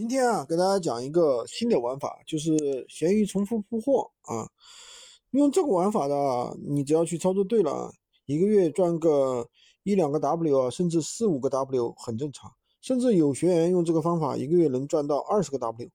今天啊，给大家讲一个新的玩法，就是闲鱼重复铺货啊。用这个玩法的，你只要去操作对了，一个月赚个一两个 W 啊，甚至四五个 W 很正常。甚至有学员用这个方法，一个月能赚到二十个 W。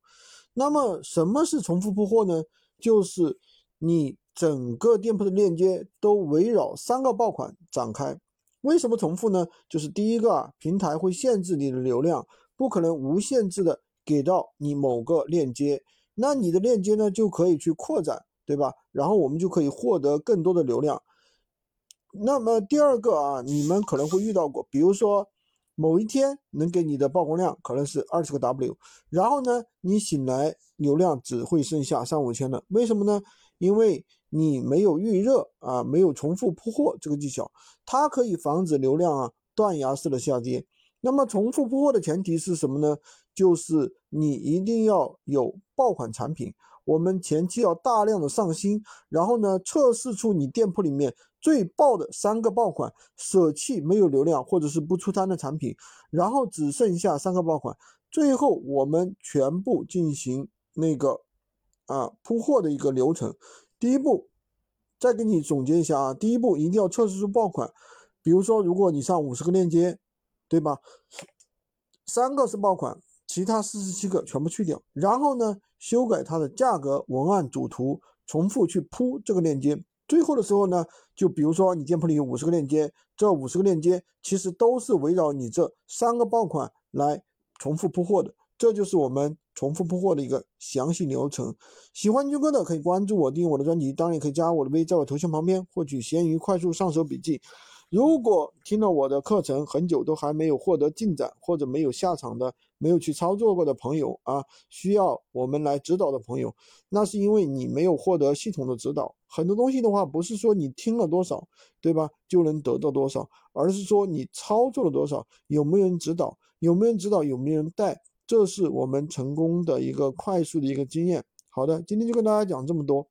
那么什么是重复铺货呢？就是你整个店铺的链接都围绕三个爆款展开。为什么重复呢？就是第一个啊，平台会限制你的流量，不可能无限制的。给到你某个链接，那你的链接呢就可以去扩展，对吧？然后我们就可以获得更多的流量。那么第二个啊，你们可能会遇到过，比如说某一天能给你的曝光量可能是二十个 W，然后呢你醒来流量只会剩下三五千了，为什么呢？因为你没有预热啊，没有重复铺货这个技巧，它可以防止流量啊断崖式的下跌。那么重复铺货的前提是什么呢？就是你一定要有爆款产品，我们前期要大量的上新，然后呢测试出你店铺里面最爆的三个爆款，舍弃没有流量或者是不出单的产品，然后只剩下三个爆款，最后我们全部进行那个啊铺货的一个流程。第一步，再给你总结一下啊，第一步一定要测试出爆款，比如说如果你上五十个链接。对吧？三个是爆款，其他四十七个全部去掉，然后呢，修改它的价格、文案、主图，重复去铺这个链接。最后的时候呢，就比如说你店铺里有五十个链接，这五十个链接其实都是围绕你这三个爆款来重复铺货的。这就是我们重复铺货的一个详细流程。喜欢军哥的可以关注我，订阅我的专辑，当然也可以加我的微，在我头像旁边获取闲鱼快速上手笔记。如果听了我的课程很久都还没有获得进展或者没有下场的，没有去操作过的朋友啊，需要我们来指导的朋友，那是因为你没有获得系统的指导。很多东西的话，不是说你听了多少，对吧，就能得到多少，而是说你操作了多少，有没有人指导，有没有人指导，有没有人带，这是我们成功的一个快速的一个经验。好的，今天就跟大家讲这么多。